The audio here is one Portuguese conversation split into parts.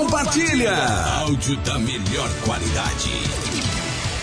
compartilha. Áudio da melhor qualidade.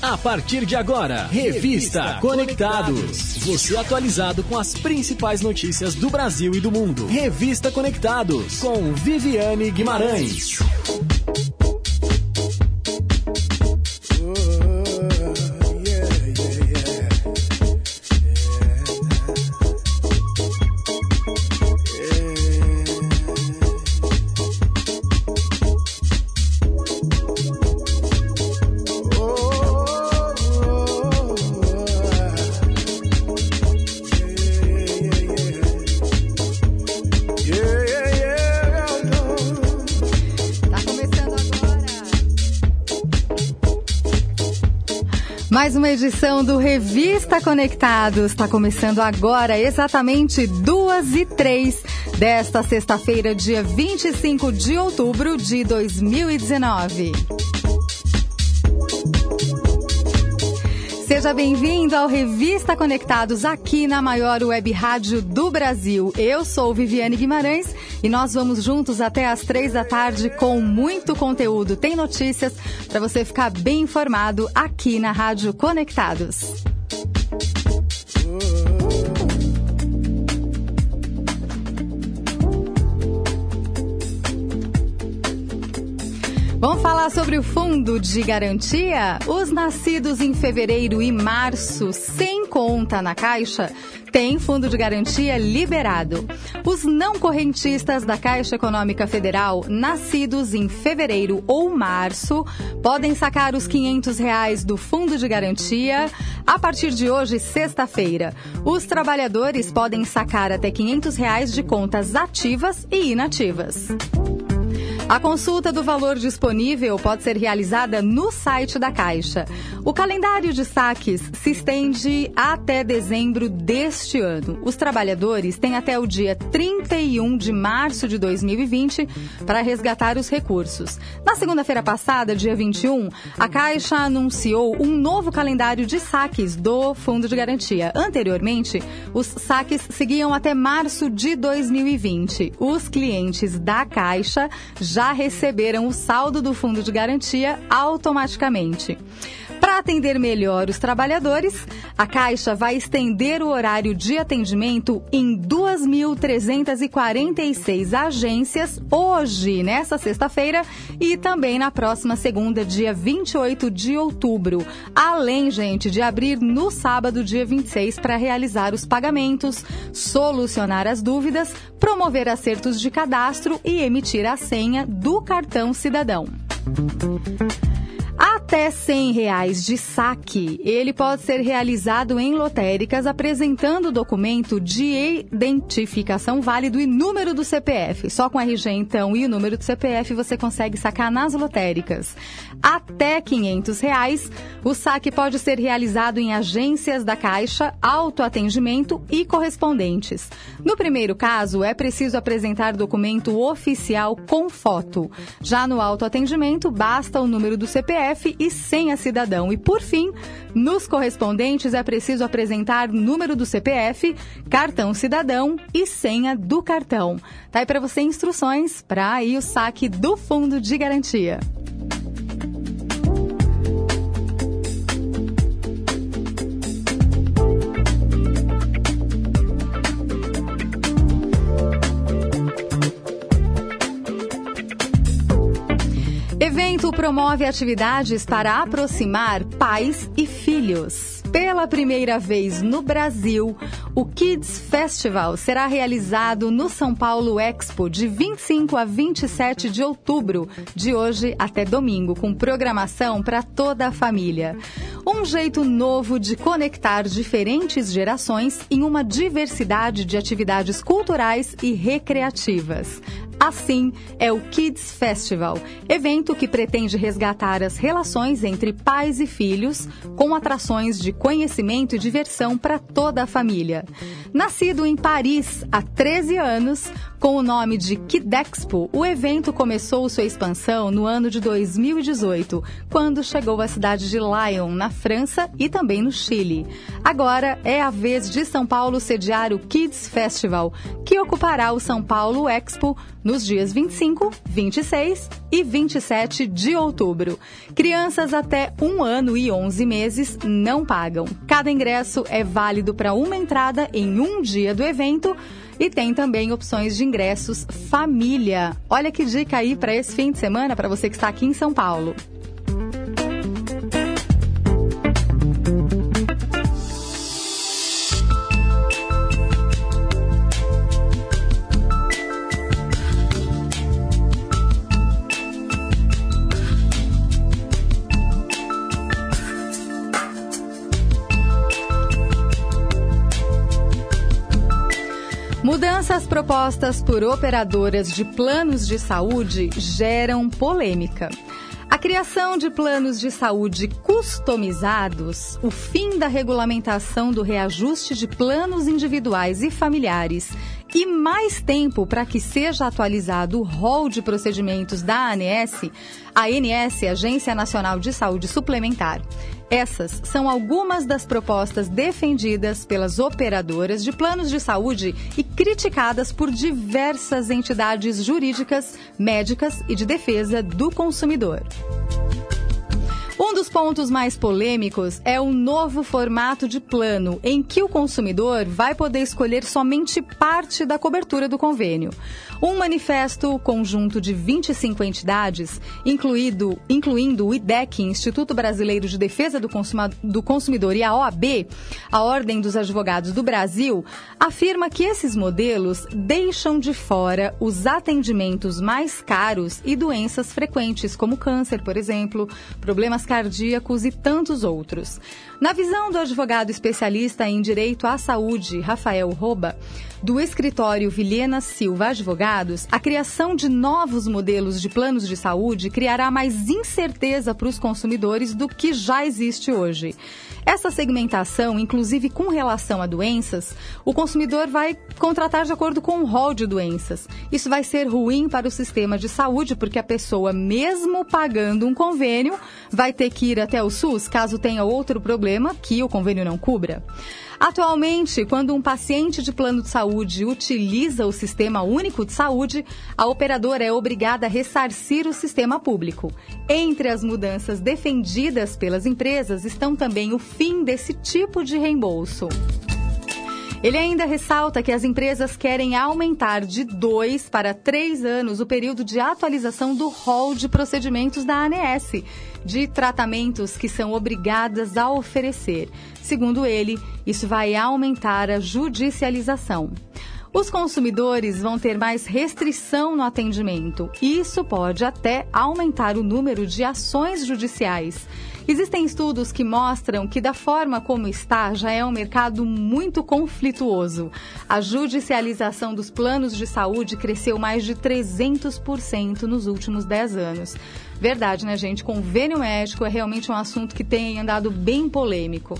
A partir de agora, Revista Conectados. Você atualizado com as principais notícias do Brasil e do mundo. Revista Conectados, com Viviane Guimarães. Mais uma edição do Revista Conectados. Está começando agora, exatamente duas e três desta sexta-feira, dia 25 de outubro de 2019. Seja bem-vindo ao Revista Conectados aqui na maior web rádio do Brasil. Eu sou Viviane Guimarães e nós vamos juntos até às três da tarde com muito conteúdo. Tem notícias para você ficar bem informado aqui na Rádio Conectados. Vamos falar sobre o fundo de garantia? Os nascidos em fevereiro e março sem conta na Caixa têm fundo de garantia liberado. Os não correntistas da Caixa Econômica Federal, nascidos em fevereiro ou março, podem sacar os 500 reais do fundo de garantia a partir de hoje, sexta-feira. Os trabalhadores podem sacar até 500 reais de contas ativas e inativas. A consulta do valor disponível pode ser realizada no site da Caixa. O calendário de saques se estende até dezembro deste ano. Os trabalhadores têm até o dia 31 de março de 2020 para resgatar os recursos. Na segunda-feira passada, dia 21, a Caixa anunciou um novo calendário de saques do Fundo de Garantia. Anteriormente, os saques seguiam até março de 2020. Os clientes da Caixa já receberam o saldo do fundo de garantia automaticamente. Para atender melhor os trabalhadores, a Caixa vai estender o horário de atendimento em 2.346 agências hoje, nesta sexta-feira, e também na próxima segunda, dia 28 de outubro. Além, gente, de abrir no sábado, dia 26, para realizar os pagamentos, solucionar as dúvidas, promover acertos de cadastro e emitir a senha do cartão cidadão. Até 100 reais de saque, ele pode ser realizado em lotéricas apresentando documento de identificação válido e número do CPF. Só com RG, então, e o número do CPF você consegue sacar nas lotéricas. Até 500 reais, o saque pode ser realizado em agências da Caixa, autoatendimento e correspondentes. No primeiro caso, é preciso apresentar documento oficial com foto. Já no autoatendimento, basta o número do CPF e senha cidadão. E por fim, nos correspondentes é preciso apresentar número do CPF, cartão cidadão e senha do cartão. Tá aí para você instruções para aí o saque do fundo de garantia. Evento promove atividades para aproximar pais e filhos. Pela primeira vez no Brasil, o Kids Festival será realizado no São Paulo Expo de 25 a 27 de outubro, de hoje até domingo, com programação para toda a família. Um jeito novo de conectar diferentes gerações em uma diversidade de atividades culturais e recreativas. Assim é o Kids Festival, evento que pretende resgatar as relações entre pais e filhos, com atrações de conhecimento e diversão para toda a família. Nascido em Paris há 13 anos, com o nome de Kidexpo, o evento começou sua expansão no ano de 2018, quando chegou à cidade de Lyon, na França e também no Chile. Agora é a vez de São Paulo sediar o Kids Festival, que ocupará o São Paulo Expo nos dias 25, 26 e 27 de outubro. Crianças até um ano e 11 meses não pagam. Cada ingresso é válido para uma entrada em um dia do evento e tem também opções de ingressos família. Olha que dica aí para esse fim de semana para você que está aqui em São Paulo. Mudanças propostas por operadoras de planos de saúde geram polêmica. A criação de planos de saúde customizados, o fim da regulamentação do reajuste de planos individuais e familiares e mais tempo para que seja atualizado o rol de procedimentos da ANS, a ANS, Agência Nacional de Saúde Suplementar. Essas são algumas das propostas defendidas pelas operadoras de planos de saúde e criticadas por diversas entidades jurídicas, médicas e de defesa do consumidor. Um dos pontos mais polêmicos é o novo formato de plano, em que o consumidor vai poder escolher somente parte da cobertura do convênio. Um manifesto conjunto de 25 entidades, incluído, incluindo o IDEC, Instituto Brasileiro de Defesa do, do Consumidor, e a OAB, a Ordem dos Advogados do Brasil, afirma que esses modelos deixam de fora os atendimentos mais caros e doenças frequentes, como câncer, por exemplo, problemas cardíacos e tantos outros. Na visão do advogado especialista em direito à saúde, Rafael Roba, do escritório Vilhena Silva Advogados, a criação de novos modelos de planos de saúde criará mais incerteza para os consumidores do que já existe hoje. Essa segmentação, inclusive com relação a doenças, o consumidor vai contratar de acordo com o rol de doenças. Isso vai ser ruim para o sistema de saúde, porque a pessoa, mesmo pagando um convênio, vai ter que ir até o SUS caso tenha outro problema que o convênio não cubra. Atualmente, quando um paciente de plano de saúde utiliza o Sistema Único de Saúde, a operadora é obrigada a ressarcir o sistema público. Entre as mudanças defendidas pelas empresas estão também o fim desse tipo de reembolso. Ele ainda ressalta que as empresas querem aumentar de dois para três anos o período de atualização do rol de procedimentos da ANS, de tratamentos que são obrigadas a oferecer. Segundo ele, isso vai aumentar a judicialização. Os consumidores vão ter mais restrição no atendimento. Isso pode até aumentar o número de ações judiciais. Existem estudos que mostram que, da forma como está, já é um mercado muito conflituoso. A judicialização dos planos de saúde cresceu mais de 300% nos últimos 10 anos. Verdade, né, gente? Convênio médico é realmente um assunto que tem andado bem polêmico.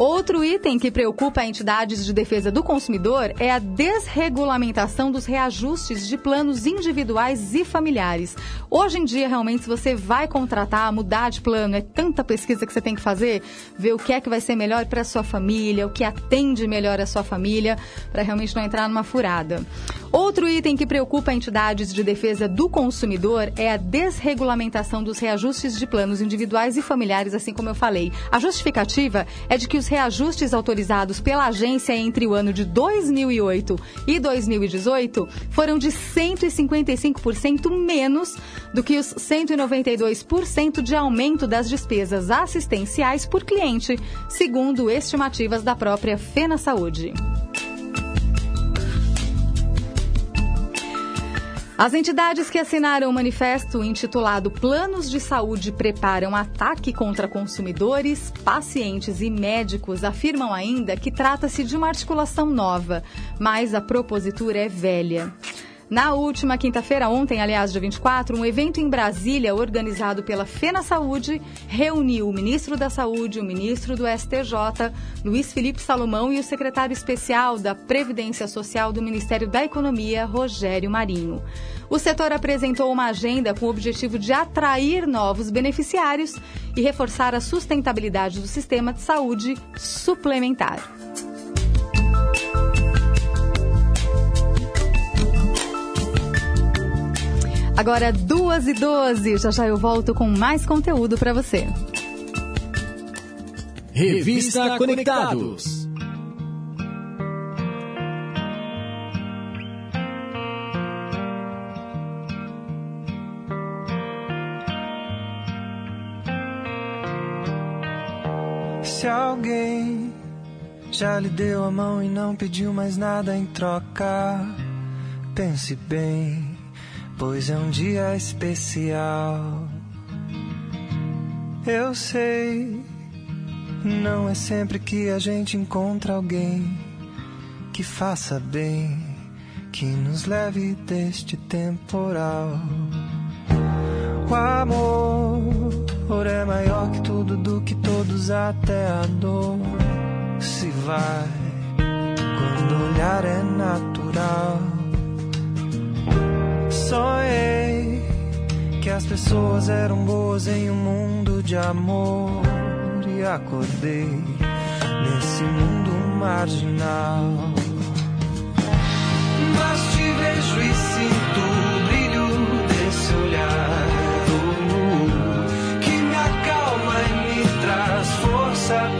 Outro item que preocupa entidades de defesa do consumidor é a desregulamentação dos reajustes de planos individuais e familiares. Hoje em dia, realmente, se você vai contratar, mudar de plano, é tanta pesquisa que você tem que fazer, ver o que é que vai ser melhor para a sua família, o que atende melhor a sua família, para realmente não entrar numa furada. Outro item que preocupa entidades de defesa do consumidor é a desregulamentação dos reajustes de planos individuais e familiares, assim como eu falei. A justificativa é de que os reajustes autorizados pela agência entre o ano de 2008 e 2018 foram de 155% menos do que os 192% de aumento das despesas assistenciais por cliente, segundo estimativas da própria Fena Saúde. As entidades que assinaram o manifesto intitulado Planos de Saúde Preparam Ataque contra Consumidores, Pacientes e Médicos afirmam ainda que trata-se de uma articulação nova, mas a propositura é velha. Na última quinta-feira, ontem, aliás, dia 24, um evento em Brasília, organizado pela Fena Saúde, reuniu o ministro da Saúde, o ministro do STJ, Luiz Felipe Salomão, e o secretário especial da Previdência Social do Ministério da Economia, Rogério Marinho. O setor apresentou uma agenda com o objetivo de atrair novos beneficiários e reforçar a sustentabilidade do sistema de saúde suplementar. Agora, duas e doze. Já já eu volto com mais conteúdo para você. Revista Conectados. Se alguém já lhe deu a mão e não pediu mais nada em troca, pense bem pois é um dia especial. Eu sei, não é sempre que a gente encontra alguém que faça bem, que nos leve deste temporal. O amor é maior que tudo, do que todos, até a dor se vai quando olhar é natural sonhei que as pessoas eram boas em um mundo de amor e acordei nesse mundo marginal. Mas te vejo e sinto o brilho desse olhar que me acalma e me traz força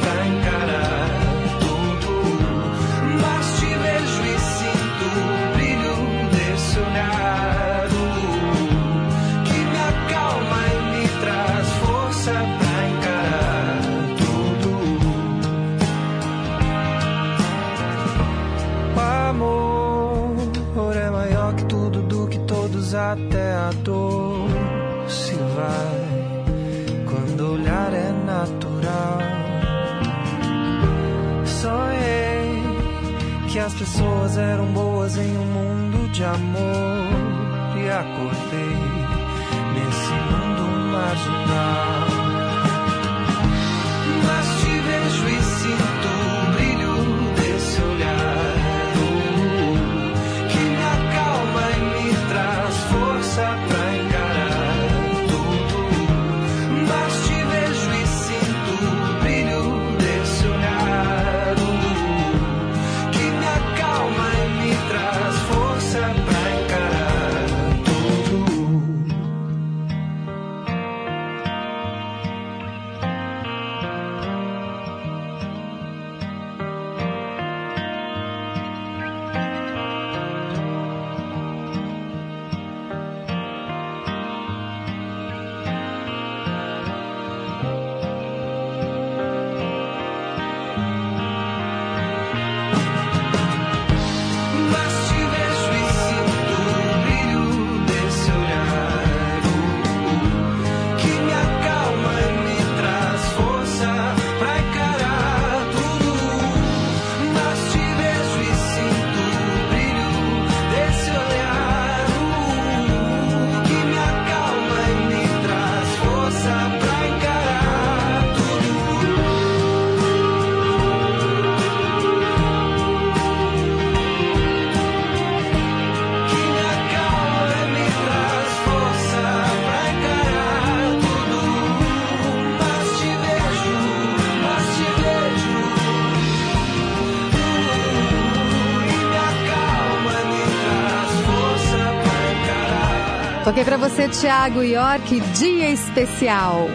Toquei para você, Thiago York, dia especial.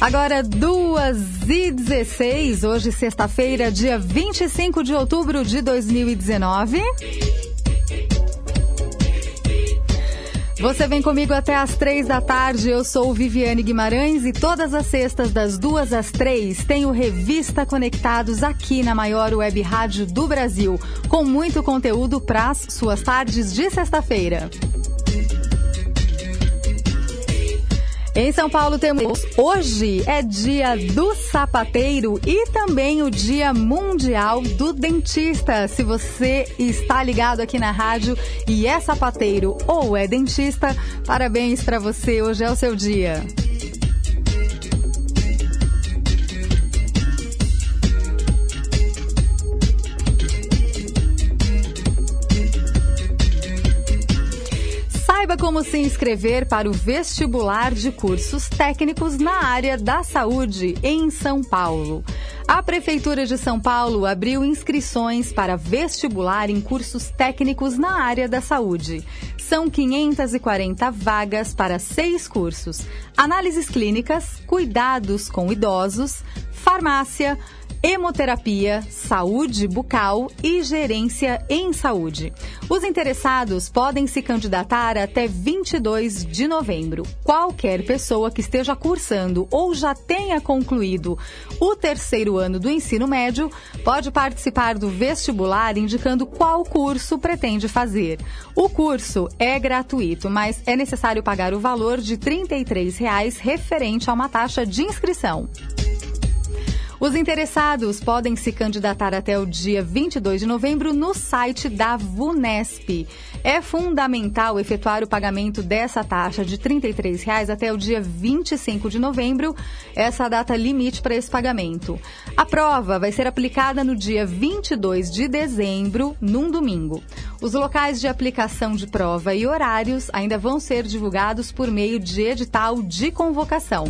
Agora, 2 e 16, hoje, sexta-feira, dia 25 de outubro de 2019. Você vem comigo até às três da tarde. Eu sou Viviane Guimarães e todas as sextas, das duas às três, tenho Revista Conectados aqui na maior web rádio do Brasil, com muito conteúdo para as suas tardes de sexta-feira. Em São Paulo temos hoje é dia do sapateiro e também o dia mundial do dentista. Se você está ligado aqui na rádio e é sapateiro ou é dentista, parabéns para você. Hoje é o seu dia. Saiba como se inscrever para o vestibular de cursos técnicos na área da saúde em São Paulo. A Prefeitura de São Paulo abriu inscrições para vestibular em cursos técnicos na área da saúde. São 540 vagas para seis cursos: análises clínicas, cuidados com idosos, farmácia, hemoterapia, saúde bucal e gerência em saúde. Os interessados podem se candidatar até 22 de novembro. Qualquer pessoa que esteja cursando ou já tenha concluído o terceiro ano do ensino médio pode participar do vestibular indicando qual curso pretende fazer. O curso é gratuito, mas é necessário pagar o valor de 33 reais referente a uma taxa de inscrição. Os interessados podem se candidatar até o dia 22 de novembro no site da VUNESP. É fundamental efetuar o pagamento dessa taxa de 33 reais até o dia 25 de novembro, essa data limite para esse pagamento. A prova vai ser aplicada no dia 22 de dezembro, num domingo. Os locais de aplicação de prova e horários ainda vão ser divulgados por meio de edital de convocação.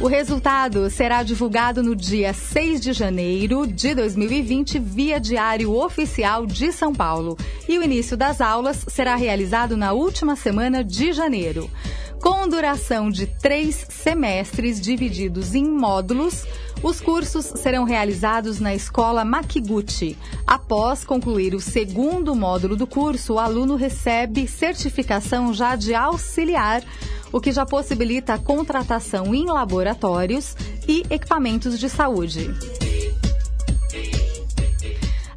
O resultado será divulgado no dia 6 de janeiro de 2020 via Diário Oficial de São Paulo. E o início das aulas será realizado na última semana de janeiro. Com duração de três semestres divididos em módulos, os cursos serão realizados na Escola Makiguchi. Após concluir o segundo módulo do curso, o aluno recebe certificação já de auxiliar o que já possibilita a contratação em laboratórios e equipamentos de saúde.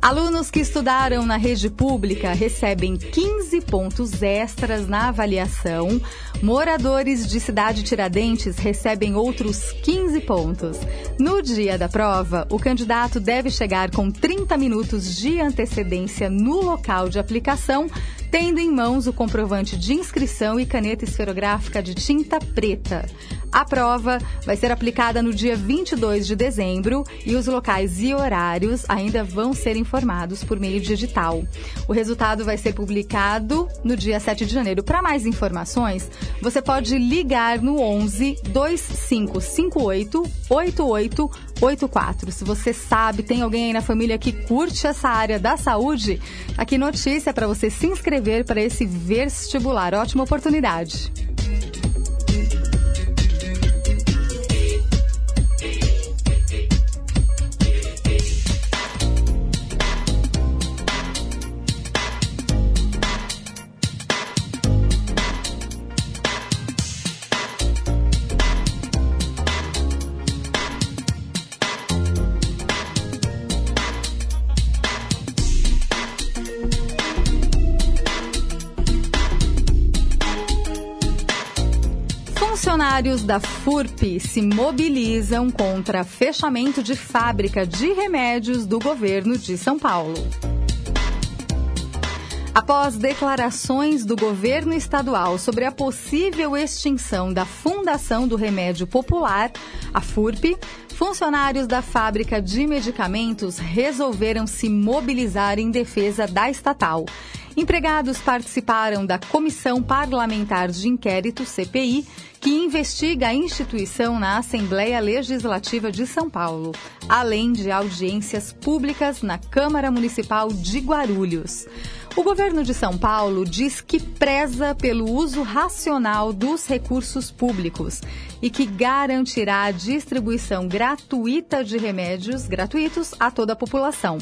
Alunos que estudaram na rede pública recebem 15 pontos extras na avaliação. Moradores de Cidade Tiradentes recebem outros 15 pontos. No dia da prova, o candidato deve chegar com 30 minutos de antecedência no local de aplicação tendo em mãos o comprovante de inscrição e caneta esferográfica de tinta preta. A prova vai ser aplicada no dia 22 de dezembro e os locais e horários ainda vão ser informados por meio digital. O resultado vai ser publicado no dia 7 de janeiro. Para mais informações, você pode ligar no 11 2558 8884. Se você sabe, tem alguém aí na família que curte essa área da saúde, aqui notícia para você se inscrever para esse vestibular. Ótima oportunidade. Funcionários da FURP se mobilizam contra fechamento de fábrica de remédios do governo de São Paulo. Após declarações do governo estadual sobre a possível extinção da Fundação do Remédio Popular, a FURP, funcionários da fábrica de medicamentos resolveram se mobilizar em defesa da estatal. Empregados participaram da Comissão Parlamentar de Inquérito, CPI, que investiga a instituição na Assembleia Legislativa de São Paulo, além de audiências públicas na Câmara Municipal de Guarulhos. O governo de São Paulo diz que preza pelo uso racional dos recursos públicos e que garantirá a distribuição gratuita de remédios gratuitos a toda a população.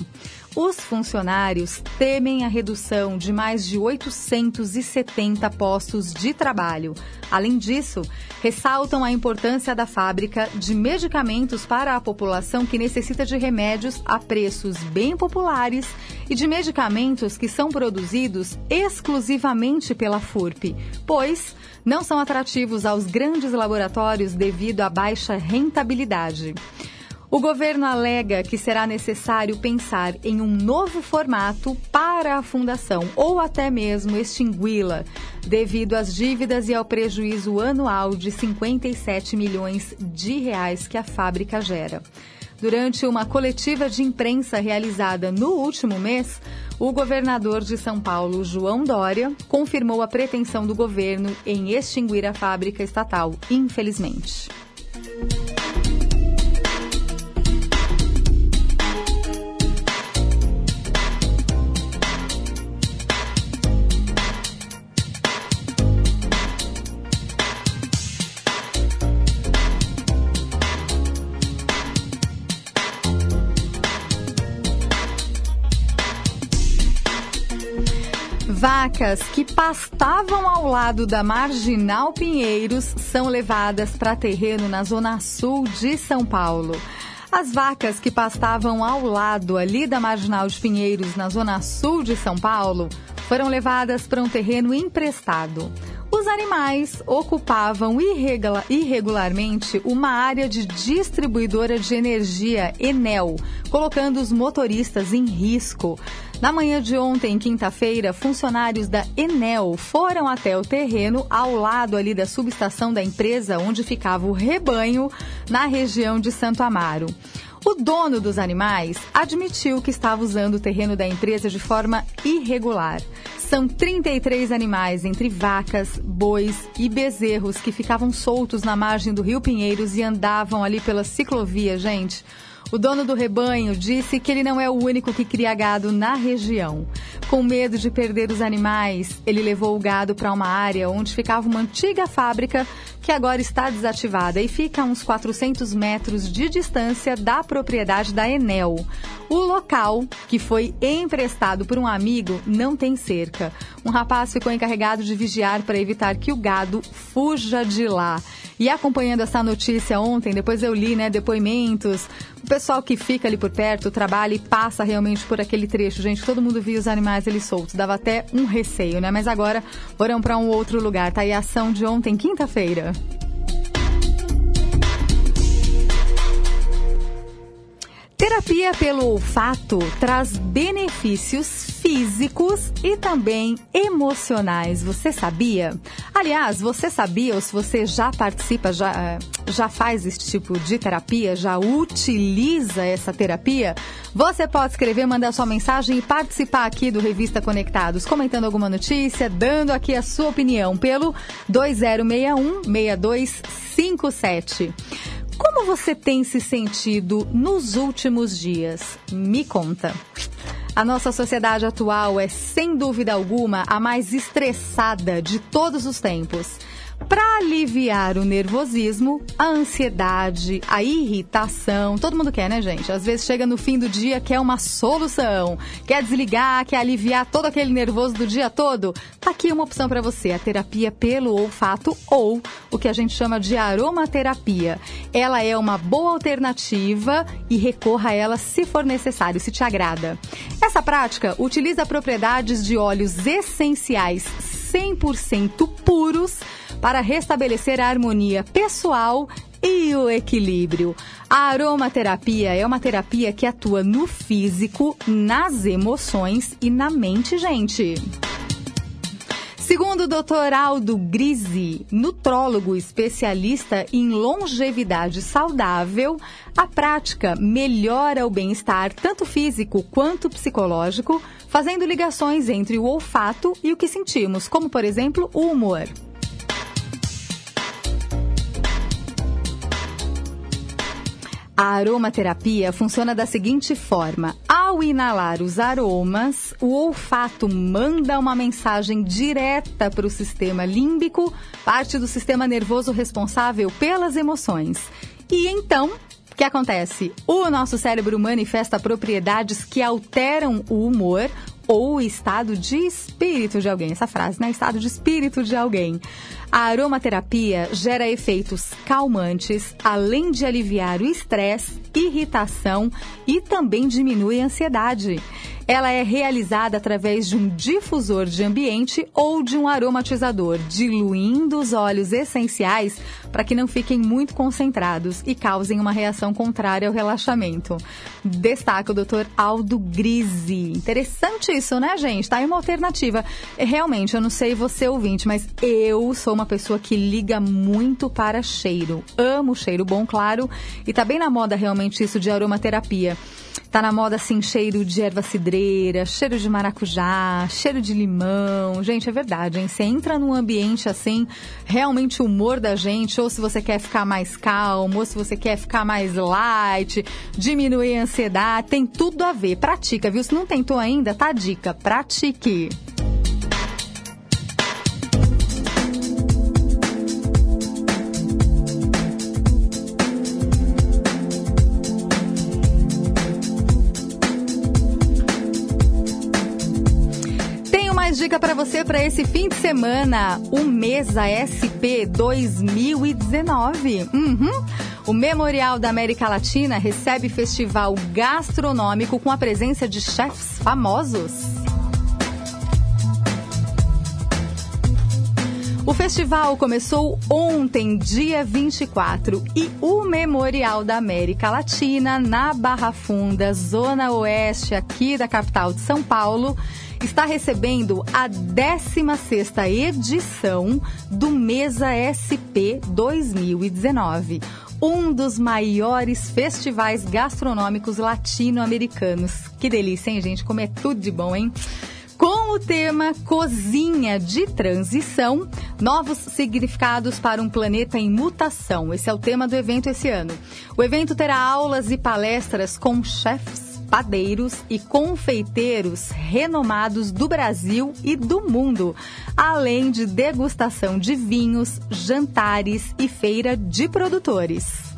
Os funcionários temem a redução de mais de 870 postos de trabalho. Além disso, ressaltam a importância da fábrica de medicamentos para a população que necessita de remédios a preços bem populares e de medicamentos que são produzidos exclusivamente pela FURP, pois não são atrativos aos grandes laboratórios devido à baixa rentabilidade. O governo alega que será necessário pensar em um novo formato para a fundação ou até mesmo extingui-la, devido às dívidas e ao prejuízo anual de 57 milhões de reais que a fábrica gera. Durante uma coletiva de imprensa realizada no último mês, o governador de São Paulo, João Dória, confirmou a pretensão do governo em extinguir a fábrica estatal, infelizmente. Vacas que pastavam ao lado da Marginal Pinheiros são levadas para terreno na zona sul de São Paulo. As vacas que pastavam ao lado ali da Marginal de Pinheiros, na zona sul de São Paulo, foram levadas para um terreno emprestado. Os animais ocupavam irregularmente uma área de distribuidora de energia Enel, colocando os motoristas em risco. Na manhã de ontem, quinta-feira, funcionários da Enel foram até o terreno ao lado ali da subestação da empresa onde ficava o rebanho, na região de Santo Amaro. O dono dos animais admitiu que estava usando o terreno da empresa de forma irregular. São 33 animais, entre vacas, bois e bezerros, que ficavam soltos na margem do Rio Pinheiros e andavam ali pela ciclovia, gente. O dono do rebanho disse que ele não é o único que cria gado na região. Com medo de perder os animais, ele levou o gado para uma área onde ficava uma antiga fábrica que agora está desativada e fica a uns 400 metros de distância da propriedade da Enel. O local, que foi emprestado por um amigo, não tem cerca. Um rapaz ficou encarregado de vigiar para evitar que o gado fuja de lá. E acompanhando essa notícia ontem, depois eu li, né, depoimentos, pessoal que fica ali por perto, trabalha e passa realmente por aquele trecho. Gente, todo mundo via os animais ali soltos, dava até um receio, né? Mas agora foram para um outro lugar. Tá aí a ação de ontem, quinta-feira. Terapia pelo olfato traz benefícios físicos e também emocionais. Você sabia? Aliás, você sabia ou se você já participa, já, eh, já faz esse tipo de terapia, já utiliza essa terapia? Você pode escrever, mandar sua mensagem e participar aqui do Revista Conectados, comentando alguma notícia, dando aqui a sua opinião pelo 2061 6257. Como você tem se sentido nos últimos dias? Me conta. A nossa sociedade atual é, sem dúvida alguma, a mais estressada de todos os tempos para aliviar o nervosismo, a ansiedade, a irritação. Todo mundo quer, né, gente? Às vezes chega no fim do dia, quer uma solução, quer desligar, quer aliviar todo aquele nervoso do dia todo. Tá aqui uma opção para você, a terapia pelo olfato ou o que a gente chama de aromaterapia. Ela é uma boa alternativa e recorra a ela se for necessário, se te agrada. Essa prática utiliza propriedades de óleos essenciais 100% puros para restabelecer a harmonia pessoal e o equilíbrio. A aromaterapia é uma terapia que atua no físico, nas emoções e na mente, gente. Segundo o Dr. Aldo Grisi, nutrólogo especialista em longevidade saudável, a prática melhora o bem-estar tanto físico quanto psicológico, fazendo ligações entre o olfato e o que sentimos, como por exemplo o humor. A aromaterapia funciona da seguinte forma: ao inalar os aromas, o olfato manda uma mensagem direta para o sistema límbico, parte do sistema nervoso responsável pelas emoções. E então, que acontece? O nosso cérebro manifesta propriedades que alteram o humor ou o estado de espírito de alguém. Essa frase, né? Estado de espírito de alguém. A aromaterapia gera efeitos calmantes, além de aliviar o estresse, irritação e também diminui a ansiedade. Ela é realizada através de um difusor de ambiente ou de um aromatizador, diluindo os óleos essenciais para que não fiquem muito concentrados e causem uma reação contrária ao relaxamento. Destaca o Dr. Aldo Grise. Interessante isso, né, gente? Tá aí uma alternativa. É, realmente, eu não sei você ouvinte, mas eu sou uma pessoa que liga muito para cheiro. Amo cheiro bom, claro, e tá bem na moda realmente isso de aromaterapia. Tá na moda assim, cheiro de erva cidreira, cheiro de maracujá, cheiro de limão. Gente, é verdade, hein? Você entra num ambiente assim, realmente o humor da gente, ou se você quer ficar mais calmo, se você quer ficar mais light, diminuir a ansiedade, tem tudo a ver. Pratica, viu? Se não tentou ainda, tá dica. Pratique. Dica para você para esse fim de semana, o Mesa SP 2019. Uhum. O Memorial da América Latina recebe festival gastronômico com a presença de chefs famosos. O festival começou ontem, dia 24, e o Memorial da América Latina, na Barra Funda, zona oeste aqui da capital de São Paulo, está recebendo a 16ª edição do Mesa SP 2019 um dos maiores festivais gastronômicos latino-americanos. Que delícia, hein, gente? Comer tudo de bom, hein? Com o tema Cozinha de Transição, novos significados para um planeta em mutação. Esse é o tema do evento esse ano. O evento terá aulas e palestras com chefs padeiros e confeiteiros renomados do Brasil e do mundo, além de degustação de vinhos, jantares e feira de produtores.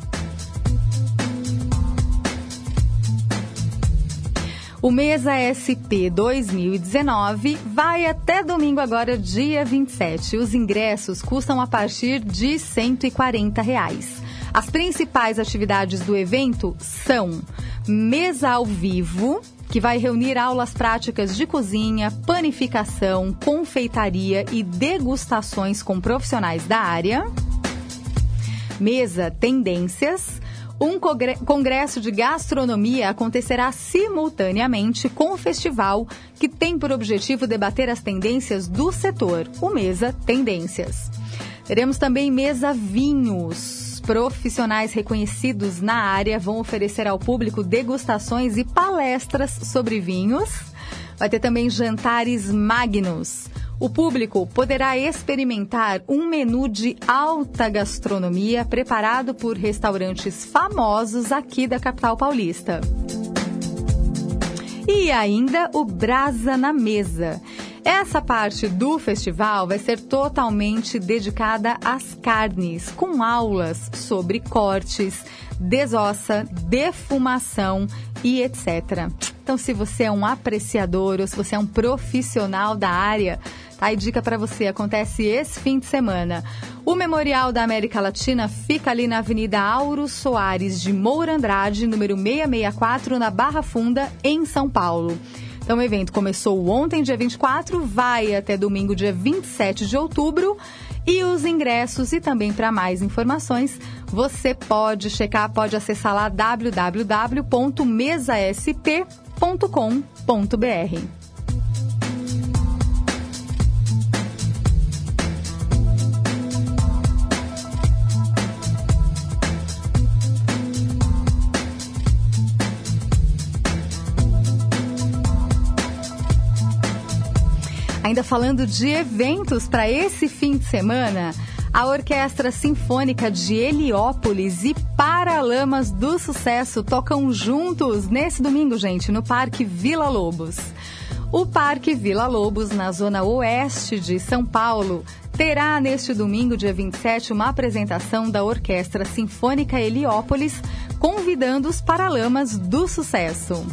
O Mesa SP 2019 vai até domingo agora, dia 27. Os ingressos custam a partir de 140 reais. As principais atividades do evento são mesa ao vivo, que vai reunir aulas práticas de cozinha, panificação, confeitaria e degustações com profissionais da área. Mesa Tendências. Um congresso de gastronomia acontecerá simultaneamente com o festival, que tem por objetivo debater as tendências do setor, o Mesa Tendências. Teremos também Mesa Vinhos profissionais reconhecidos na área vão oferecer ao público degustações e palestras sobre vinhos. Vai ter também jantares magnos. O público poderá experimentar um menu de alta gastronomia preparado por restaurantes famosos aqui da capital paulista. E ainda o Brasa na Mesa. Essa parte do festival vai ser totalmente dedicada às carnes, com aulas sobre cortes, desossa, defumação e etc. Então, se você é um apreciador ou se você é um profissional da área, aí dica para você. Acontece esse fim de semana. O Memorial da América Latina fica ali na Avenida Auro Soares de Moura Andrade, número 664, na Barra Funda, em São Paulo. Então, o evento começou ontem, dia 24, vai até domingo, dia 27 de outubro. E os ingressos e também para mais informações, você pode checar, pode acessar lá www.mesasp.com.br. Ainda falando de eventos para esse fim de semana, a Orquestra Sinfônica de Heliópolis e Paralamas do Sucesso tocam juntos nesse domingo, gente, no Parque Vila Lobos. O Parque Vila Lobos, na zona oeste de São Paulo, terá neste domingo, dia 27, uma apresentação da Orquestra Sinfônica Heliópolis, convidando os Paralamas do Sucesso.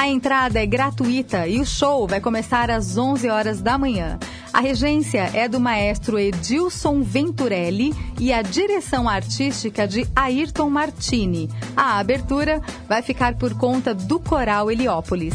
A entrada é gratuita e o show vai começar às 11 horas da manhã. A regência é do maestro Edilson Venturelli e a direção artística de Ayrton Martini. A abertura vai ficar por conta do Coral Heliópolis.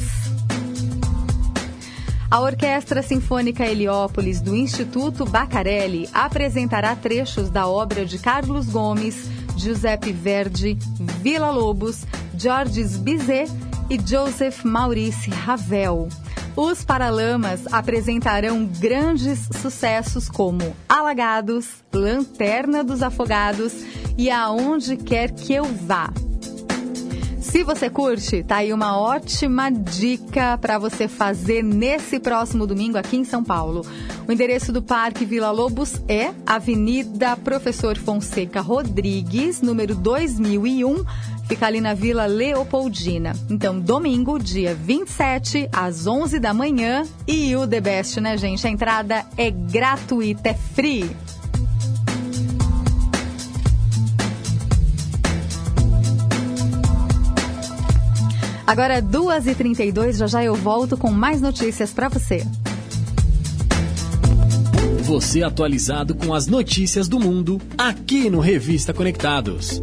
A Orquestra Sinfônica Heliópolis do Instituto Bacarelli apresentará trechos da obra de Carlos Gomes, Giuseppe Verdi, Vila Lobos, Georges Bizet e Joseph Maurice Ravel. Os Paralamas apresentarão grandes sucessos como Alagados, Lanterna dos Afogados e Aonde Quer Que Eu Vá. Se você curte, tá aí uma ótima dica para você fazer nesse próximo domingo aqui em São Paulo. O endereço do Parque Vila Lobos é Avenida Professor Fonseca Rodrigues, número 2001 Fica ali na Vila Leopoldina. Então, domingo, dia 27, às 11 da manhã. E o The Best, né, gente? A entrada é gratuita, é free. Agora, 2h32, já já eu volto com mais notícias para você. Você atualizado com as notícias do mundo, aqui no Revista Conectados.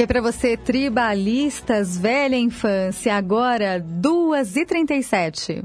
Toquei para você Tribalistas Velha Infância, agora 2h37.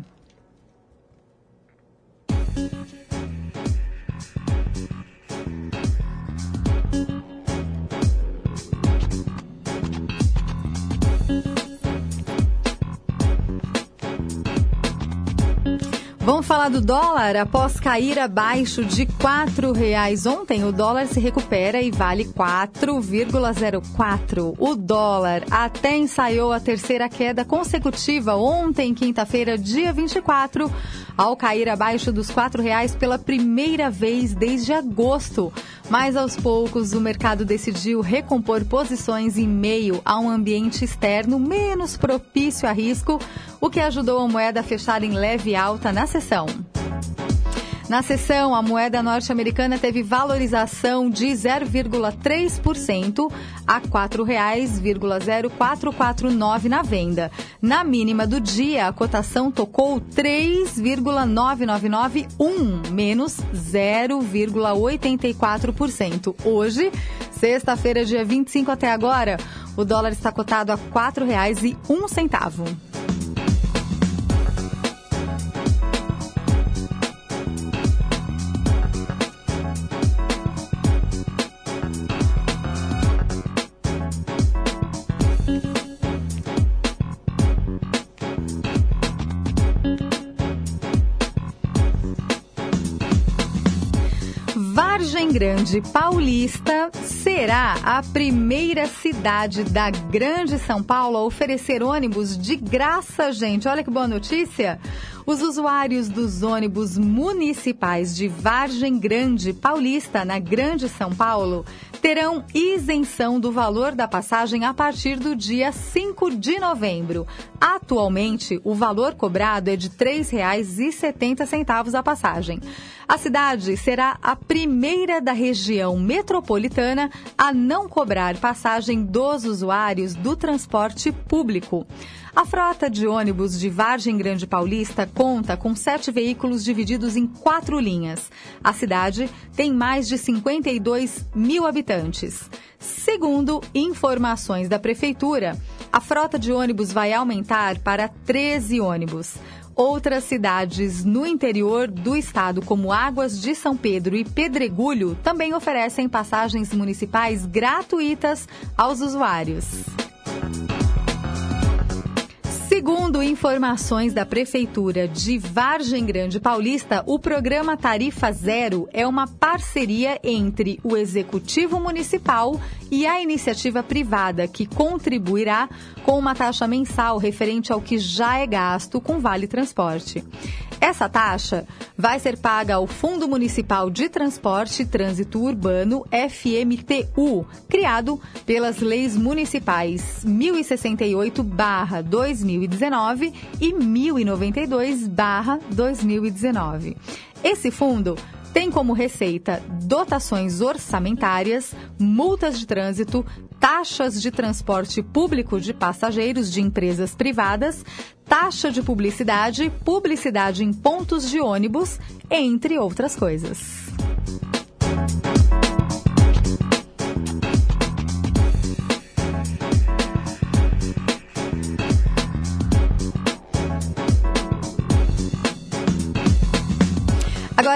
Vamos falar do dólar? Após cair abaixo de quatro reais ontem, o dólar se recupera e vale 4,04. O dólar até ensaiou a terceira queda consecutiva ontem, quinta-feira, dia 24, ao cair abaixo dos quatro reais pela primeira vez desde agosto. Mas aos poucos o mercado decidiu recompor posições em meio a um ambiente externo menos propício a risco, o que ajudou a moeda a fechar em leve alta na sessão. Na sessão, a moeda norte-americana teve valorização de 0,3% a R$ 4,0449 na venda. Na mínima do dia, a cotação tocou 3,9991, menos 0,84%. Hoje, sexta-feira, dia 25 até agora, o dólar está cotado a R$ 4,01. Vargem Grande Paulista será a primeira cidade da Grande São Paulo a oferecer ônibus de graça, gente. Olha que boa notícia! Os usuários dos ônibus municipais de Vargem Grande Paulista, na Grande São Paulo, terão isenção do valor da passagem a partir do dia 5 de novembro. Atualmente, o valor cobrado é de R$ 3,70 a passagem. A cidade será a primeira da região metropolitana a não cobrar passagem dos usuários do transporte público. A frota de ônibus de Vargem Grande Paulista conta com sete veículos divididos em quatro linhas. A cidade tem mais de 52 mil habitantes. Segundo informações da Prefeitura, a frota de ônibus vai aumentar para 13 ônibus. Outras cidades no interior do estado, como Águas de São Pedro e Pedregulho, também oferecem passagens municipais gratuitas aos usuários. Segundo informações da Prefeitura de Vargem Grande Paulista, o programa Tarifa Zero é uma parceria entre o Executivo Municipal e a iniciativa privada, que contribuirá com uma taxa mensal referente ao que já é gasto com Vale Transporte. Essa taxa vai ser paga ao Fundo Municipal de Transporte e Trânsito Urbano, FMTU, criado pelas leis municipais 1068-2019 e 1092-2019. Esse fundo tem como receita dotações orçamentárias, multas de trânsito, taxas de transporte público de passageiros de empresas privadas, taxa de publicidade, publicidade em pontos de ônibus, entre outras coisas.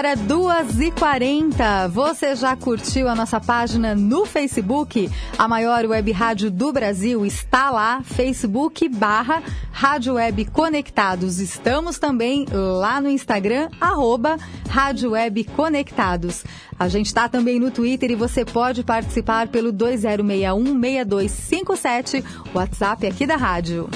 Agora Agora 2h40. Você já curtiu a nossa página no Facebook? A maior web rádio do Brasil está lá, Facebook barra Rádio Web Conectados. Estamos também lá no Instagram, arroba Rádio Web Conectados. A gente está também no Twitter e você pode participar pelo 2061-6257, WhatsApp aqui da rádio.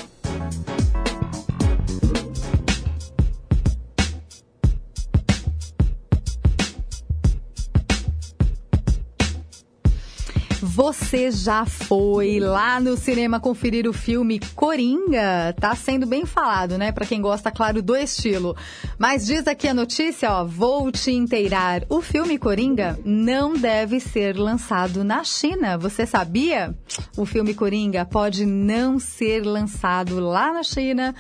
Você já foi lá no cinema conferir o filme Coringa? Tá sendo bem falado, né? Para quem gosta, claro, do estilo. Mas diz aqui a notícia, ó, vou te inteirar. O filme Coringa não deve ser lançado na China. Você sabia? O filme Coringa pode não ser lançado lá na China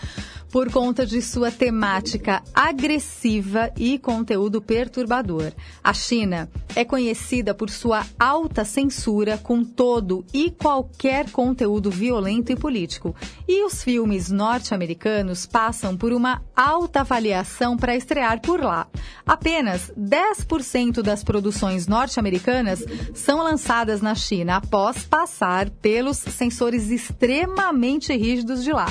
por conta de sua temática agressiva e conteúdo perturbador. A China é conhecida por sua alta censura com todo e qualquer conteúdo violento e político. E os filmes norte-americanos passam por uma alta avaliação para estrear por lá. Apenas 10% das produções norte-americanas são lançadas na China após passar pelos sensores extremamente rígidos de lá.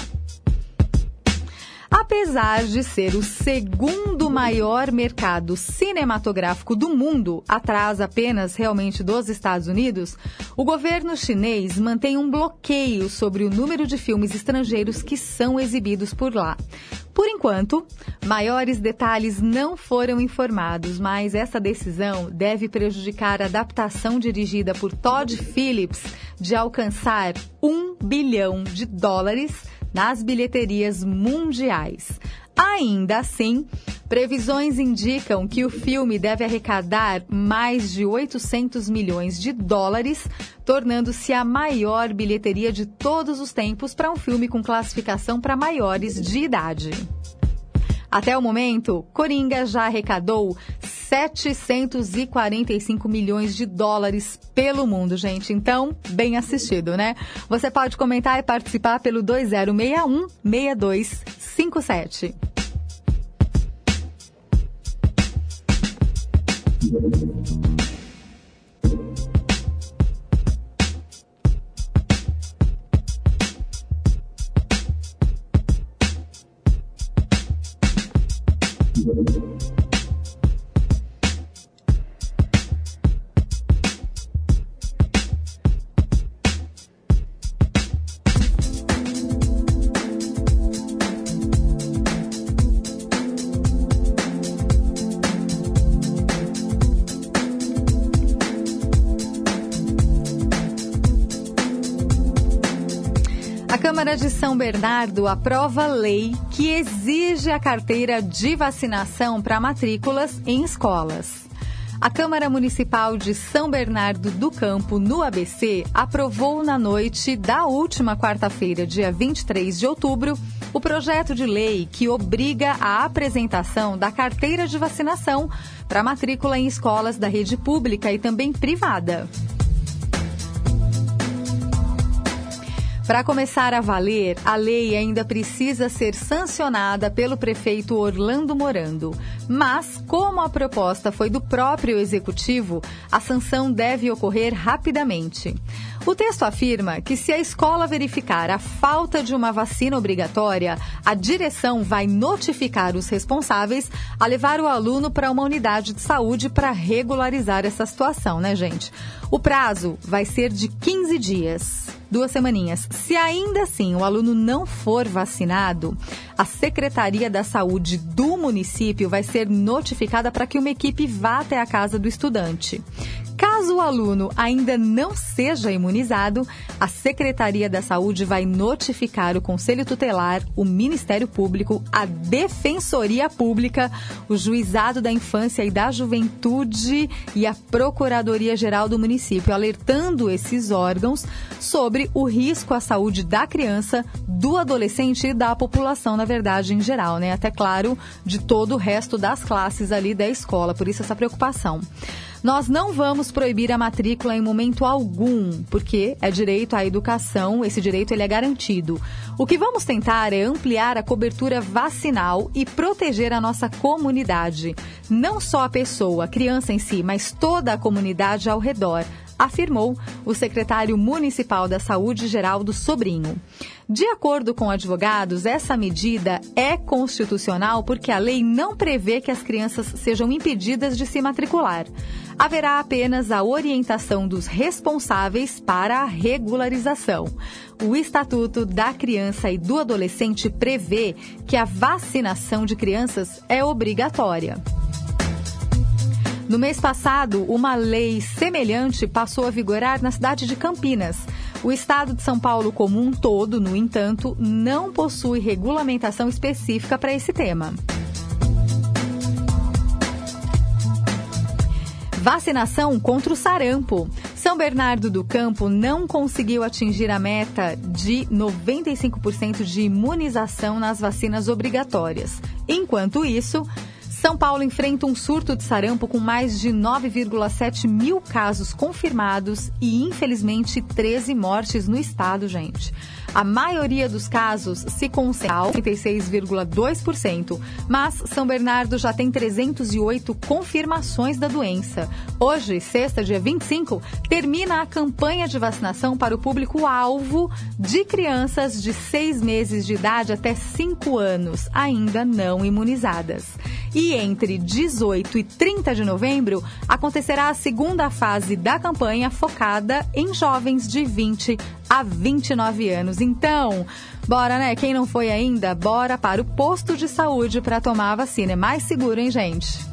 Apesar de ser o segundo maior mercado cinematográfico do mundo, atrás apenas realmente dos Estados Unidos, o governo chinês mantém um bloqueio sobre o número de filmes estrangeiros que são exibidos por lá. Por enquanto, maiores detalhes não foram informados, mas essa decisão deve prejudicar a adaptação dirigida por Todd Phillips de alcançar um bilhão de dólares nas bilheterias mundiais. Ainda assim, previsões indicam que o filme deve arrecadar mais de 800 milhões de dólares, tornando-se a maior bilheteria de todos os tempos para um filme com classificação para maiores de idade. Até o momento, Coringa já arrecadou 745 milhões de dólares pelo mundo, gente. Então, bem assistido, né? Você pode comentar e participar pelo 2061 6257. São Bernardo aprova lei que exige a carteira de vacinação para matrículas em escolas. A Câmara Municipal de São Bernardo do Campo, no ABC, aprovou na noite da última quarta-feira, dia 23 de outubro, o projeto de lei que obriga a apresentação da carteira de vacinação para matrícula em escolas da rede pública e também privada. Para começar a valer, a lei ainda precisa ser sancionada pelo prefeito Orlando Morando. Mas, como a proposta foi do próprio executivo, a sanção deve ocorrer rapidamente. O texto afirma que se a escola verificar a falta de uma vacina obrigatória, a direção vai notificar os responsáveis a levar o aluno para uma unidade de saúde para regularizar essa situação, né, gente? O prazo vai ser de 15 dias duas semaninhas. Se ainda assim o aluno não for vacinado, a Secretaria da Saúde do município vai ser notificada para que uma equipe vá até a casa do estudante. Caso o aluno ainda não seja imunizado, a Secretaria da Saúde vai notificar o Conselho Tutelar, o Ministério Público, a Defensoria Pública, o Juizado da Infância e da Juventude e a Procuradoria-Geral do município, alertando esses órgãos sobre o risco à saúde da criança, do adolescente e da população, na verdade, em geral, né? Até claro, de todo o resto das classes ali da escola, por isso essa preocupação. Nós não vamos proibir a matrícula em momento algum, porque é direito à educação, esse direito ele é garantido. O que vamos tentar é ampliar a cobertura vacinal e proteger a nossa comunidade. Não só a pessoa, a criança em si, mas toda a comunidade ao redor afirmou o secretário municipal da Saúde, Geraldo Sobrinho. De acordo com advogados, essa medida é constitucional porque a lei não prevê que as crianças sejam impedidas de se matricular. Haverá apenas a orientação dos responsáveis para a regularização. O Estatuto da Criança e do Adolescente prevê que a vacinação de crianças é obrigatória. No mês passado, uma lei semelhante passou a vigorar na cidade de Campinas. O estado de São Paulo como um todo, no entanto, não possui regulamentação específica para esse tema. Vacinação contra o sarampo. São Bernardo do Campo não conseguiu atingir a meta de 95% de imunização nas vacinas obrigatórias. Enquanto isso, são Paulo enfrenta um surto de sarampo com mais de 9,7 mil casos confirmados e, infelizmente, 13 mortes no estado, gente. A maioria dos casos se concentra em 36,2%, mas São Bernardo já tem 308 confirmações da doença. Hoje, sexta, dia 25, termina a campanha de vacinação para o público-alvo de crianças de 6 meses de idade até 5 anos, ainda não imunizadas. E entre 18 e 30 de novembro acontecerá a segunda fase da campanha focada em jovens de 20 a 29 anos. Então, bora, né? Quem não foi ainda, bora para o posto de saúde para tomar a vacina. É mais seguro, hein, gente?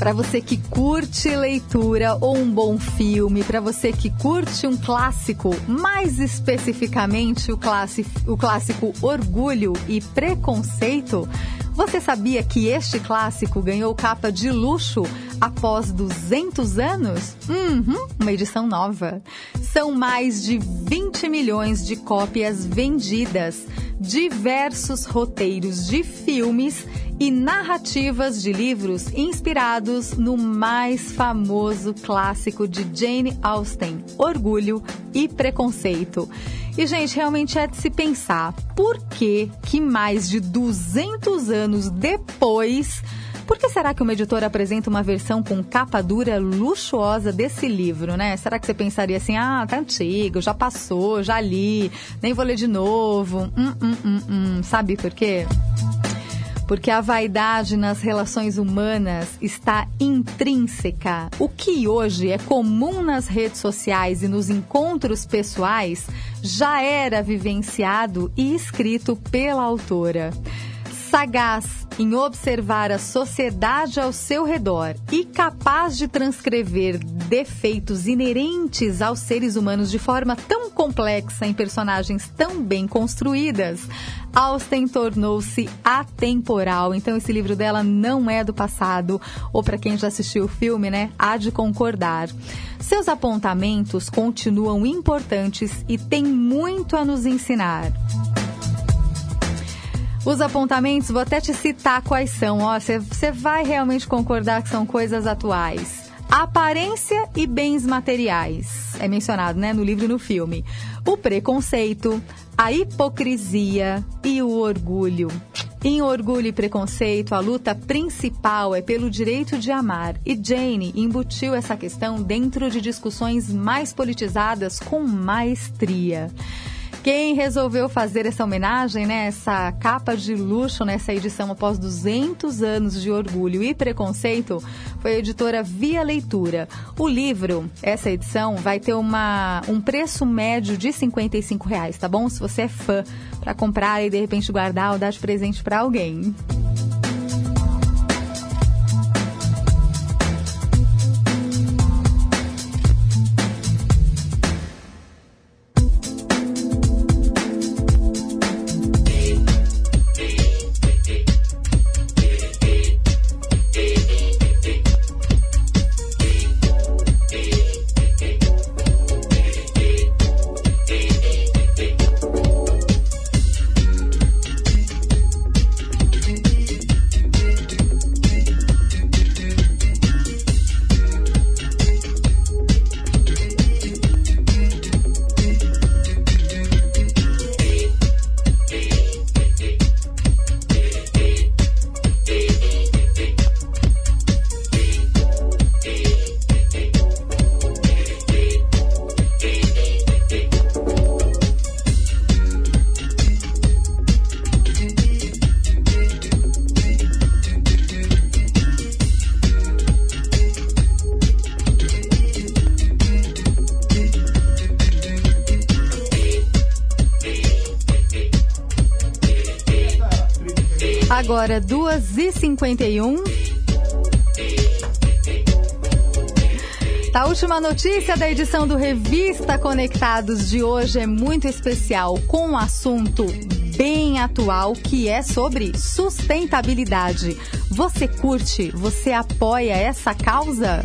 Para você que curte leitura ou um bom filme, para você que curte um clássico, mais especificamente o clássico, o clássico Orgulho e Preconceito, você sabia que este clássico ganhou capa de luxo após 200 anos? Uhum, uma edição nova. São mais de 20 milhões de cópias vendidas, diversos roteiros de filmes e narrativas de livros inspirados no mais famoso clássico de Jane Austen, Orgulho e Preconceito. E, gente, realmente é de se pensar por que, que mais de 200 anos depois. Por que será que uma editora apresenta uma versão com capa dura luxuosa desse livro, né? Será que você pensaria assim, ah, tá antigo, já passou, já li, nem vou ler de novo? Hum, hum, hum, hum. Sabe por quê? Porque a vaidade nas relações humanas está intrínseca. O que hoje é comum nas redes sociais e nos encontros pessoais já era vivenciado e escrito pela autora sagaz em observar a sociedade ao seu redor e capaz de transcrever defeitos inerentes aos seres humanos de forma tão complexa em personagens tão bem construídas, Austen tornou-se atemporal. Então esse livro dela não é do passado, ou para quem já assistiu o filme, né, há de concordar. Seus apontamentos continuam importantes e têm muito a nos ensinar. Os apontamentos, vou até te citar quais são. Você vai realmente concordar que são coisas atuais. Aparência e bens materiais. É mencionado né, no livro e no filme. O preconceito, a hipocrisia e o orgulho. Em Orgulho e Preconceito, a luta principal é pelo direito de amar, e Jane embutiu essa questão dentro de discussões mais politizadas com maestria. Quem resolveu fazer essa homenagem, né, essa capa de luxo nessa edição após 200 anos de orgulho e preconceito, foi a editora Via Leitura. O livro, essa edição, vai ter uma, um preço médio de 55 reais, tá bom? Se você é fã, para comprar e de repente guardar ou dar de presente para alguém. Agora, 2h51. A última notícia da edição do Revista Conectados de hoje é muito especial, com um assunto bem atual que é sobre sustentabilidade. Você curte? Você apoia essa causa?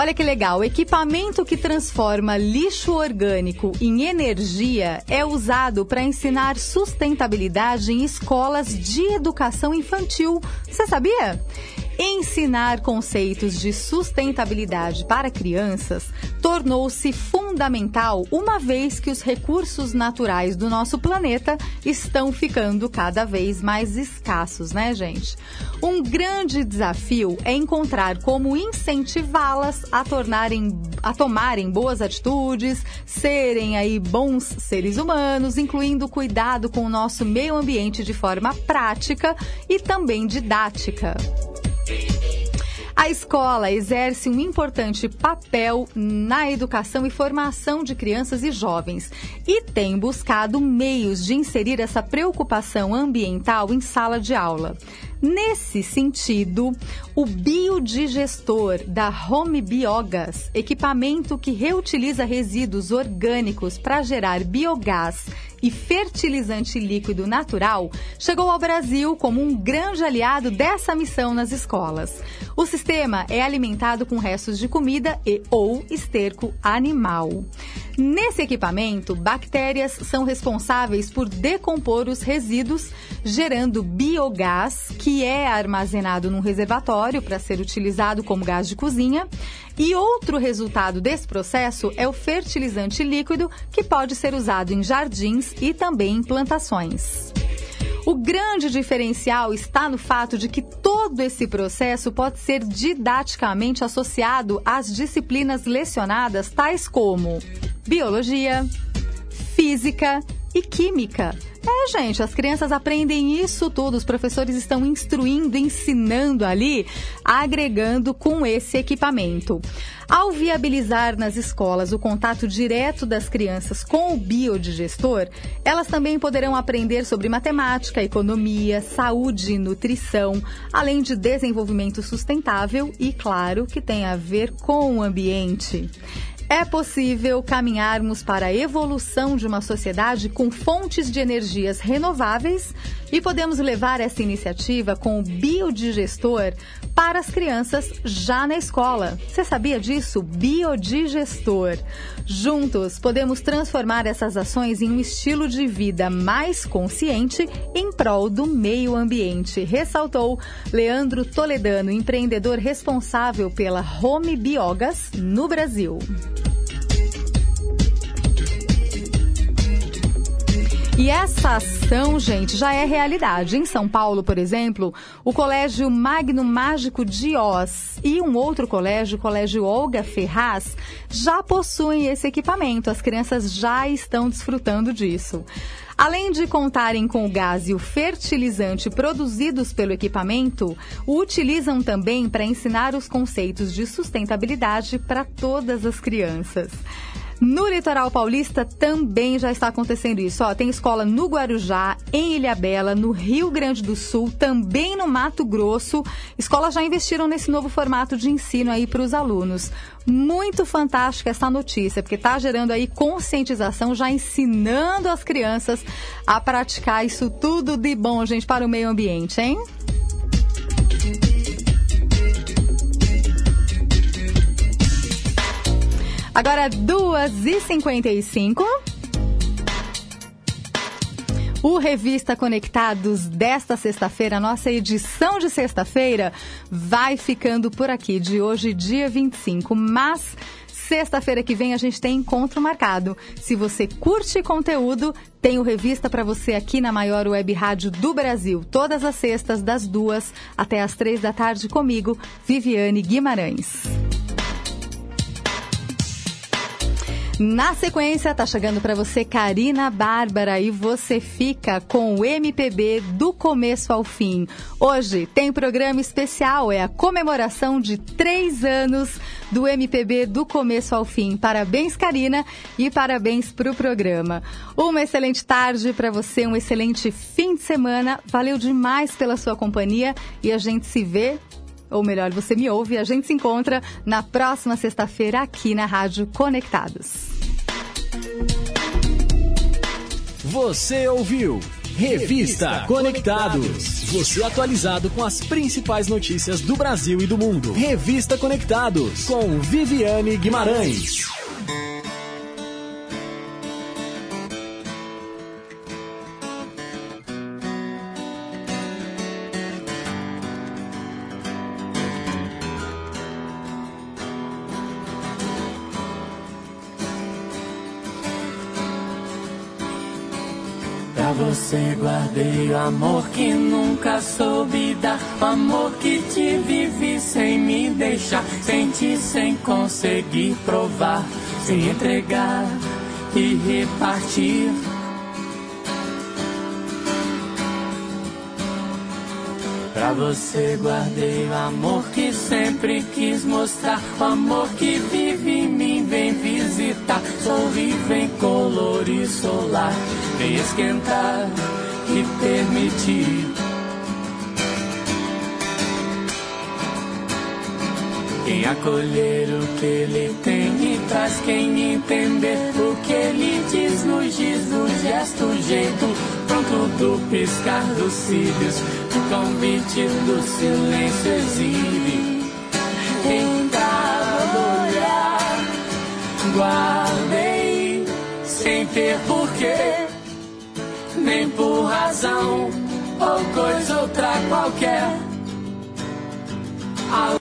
Olha que legal, o equipamento que transforma lixo orgânico em energia é usado para ensinar sustentabilidade em escolas de educação infantil. Você sabia? Ensinar conceitos de sustentabilidade para crianças tornou-se fundamental uma vez que os recursos naturais do nosso planeta estão ficando cada vez mais escassos, né, gente? Um grande desafio é encontrar como incentivá-las a tornarem a tomarem boas atitudes, serem aí bons seres humanos, incluindo cuidado com o nosso meio ambiente de forma prática e também didática. A escola exerce um importante papel na educação e formação de crianças e jovens e tem buscado meios de inserir essa preocupação ambiental em sala de aula. Nesse sentido, o biodigestor da Home Biogas, equipamento que reutiliza resíduos orgânicos para gerar biogás e fertilizante líquido natural, chegou ao Brasil como um grande aliado dessa missão nas escolas. O sistema é alimentado com restos de comida e ou esterco animal. Nesse equipamento, bactérias são responsáveis por decompor os resíduos, gerando biogás, que é armazenado num reservatório para ser utilizado como gás de cozinha. E outro resultado desse processo é o fertilizante líquido, que pode ser usado em jardins e também em plantações. O grande diferencial está no fato de que todo esse processo pode ser didaticamente associado às disciplinas lecionadas, tais como biologia, física e química. É, gente, as crianças aprendem isso tudo, os professores estão instruindo, ensinando ali, agregando com esse equipamento. Ao viabilizar nas escolas o contato direto das crianças com o biodigestor, elas também poderão aprender sobre matemática, economia, saúde e nutrição, além de desenvolvimento sustentável e, claro, que tem a ver com o ambiente. É possível caminharmos para a evolução de uma sociedade com fontes de energias renováveis e podemos levar essa iniciativa com o biodigestor para as crianças já na escola. Você sabia disso? Biodigestor. Juntos, podemos transformar essas ações em um estilo de vida mais consciente em prol do meio ambiente, ressaltou Leandro Toledano, empreendedor responsável pela Home Biogas no Brasil. E essa ação, gente, já é realidade. Em São Paulo, por exemplo, o Colégio Magno Mágico de Oz e um outro colégio, o Colégio Olga Ferraz, já possuem esse equipamento. As crianças já estão desfrutando disso. Além de contarem com o gás e o fertilizante produzidos pelo equipamento, o utilizam também para ensinar os conceitos de sustentabilidade para todas as crianças. No litoral paulista também já está acontecendo isso. Ó, tem escola no Guarujá, em Ilhabela, no Rio Grande do Sul, também no Mato Grosso. Escolas já investiram nesse novo formato de ensino aí para os alunos. Muito fantástica essa notícia, porque está gerando aí conscientização, já ensinando as crianças a praticar isso tudo de bom, gente, para o meio ambiente, hein? Agora, 2h55. O Revista Conectados desta sexta-feira, nossa edição de sexta-feira, vai ficando por aqui, de hoje, dia 25. Mas sexta-feira que vem a gente tem encontro marcado. Se você curte conteúdo, tem o Revista para você aqui na maior web rádio do Brasil, todas as sextas, das duas até as três da tarde, comigo, Viviane Guimarães. Na sequência, tá chegando para você Karina Bárbara e você fica com o MPB do começo ao fim. Hoje tem programa especial, é a comemoração de três anos do MPB do começo ao fim. Parabéns, Karina, e parabéns pro programa. Uma excelente tarde para você, um excelente fim de semana. Valeu demais pela sua companhia e a gente se vê ou melhor, você me ouve a gente se encontra na próxima sexta-feira aqui na Rádio Conectados. Você ouviu Revista Conectados. Você atualizado com as principais notícias do Brasil e do mundo. Revista Conectados com Viviane Guimarães. Você guardei o amor que nunca soube dar. O amor que te vivi sem me deixar. Senti sem conseguir provar. Sem entregar e repartir. Pra você guardei o amor que sempre quis mostrar. O amor que vive em mim, vem visitar. Sorri, vem colorir solar. Vem esquentar e permitir. Quem acolher o que ele tem e traz quem entender o que ele diz, nos diz do gesto, jeito pronto do piscar dos cílios, o convite do silêncio exibe. Em cada olhar, guardei sem ter porquê nem por razão ou coisa outra qualquer.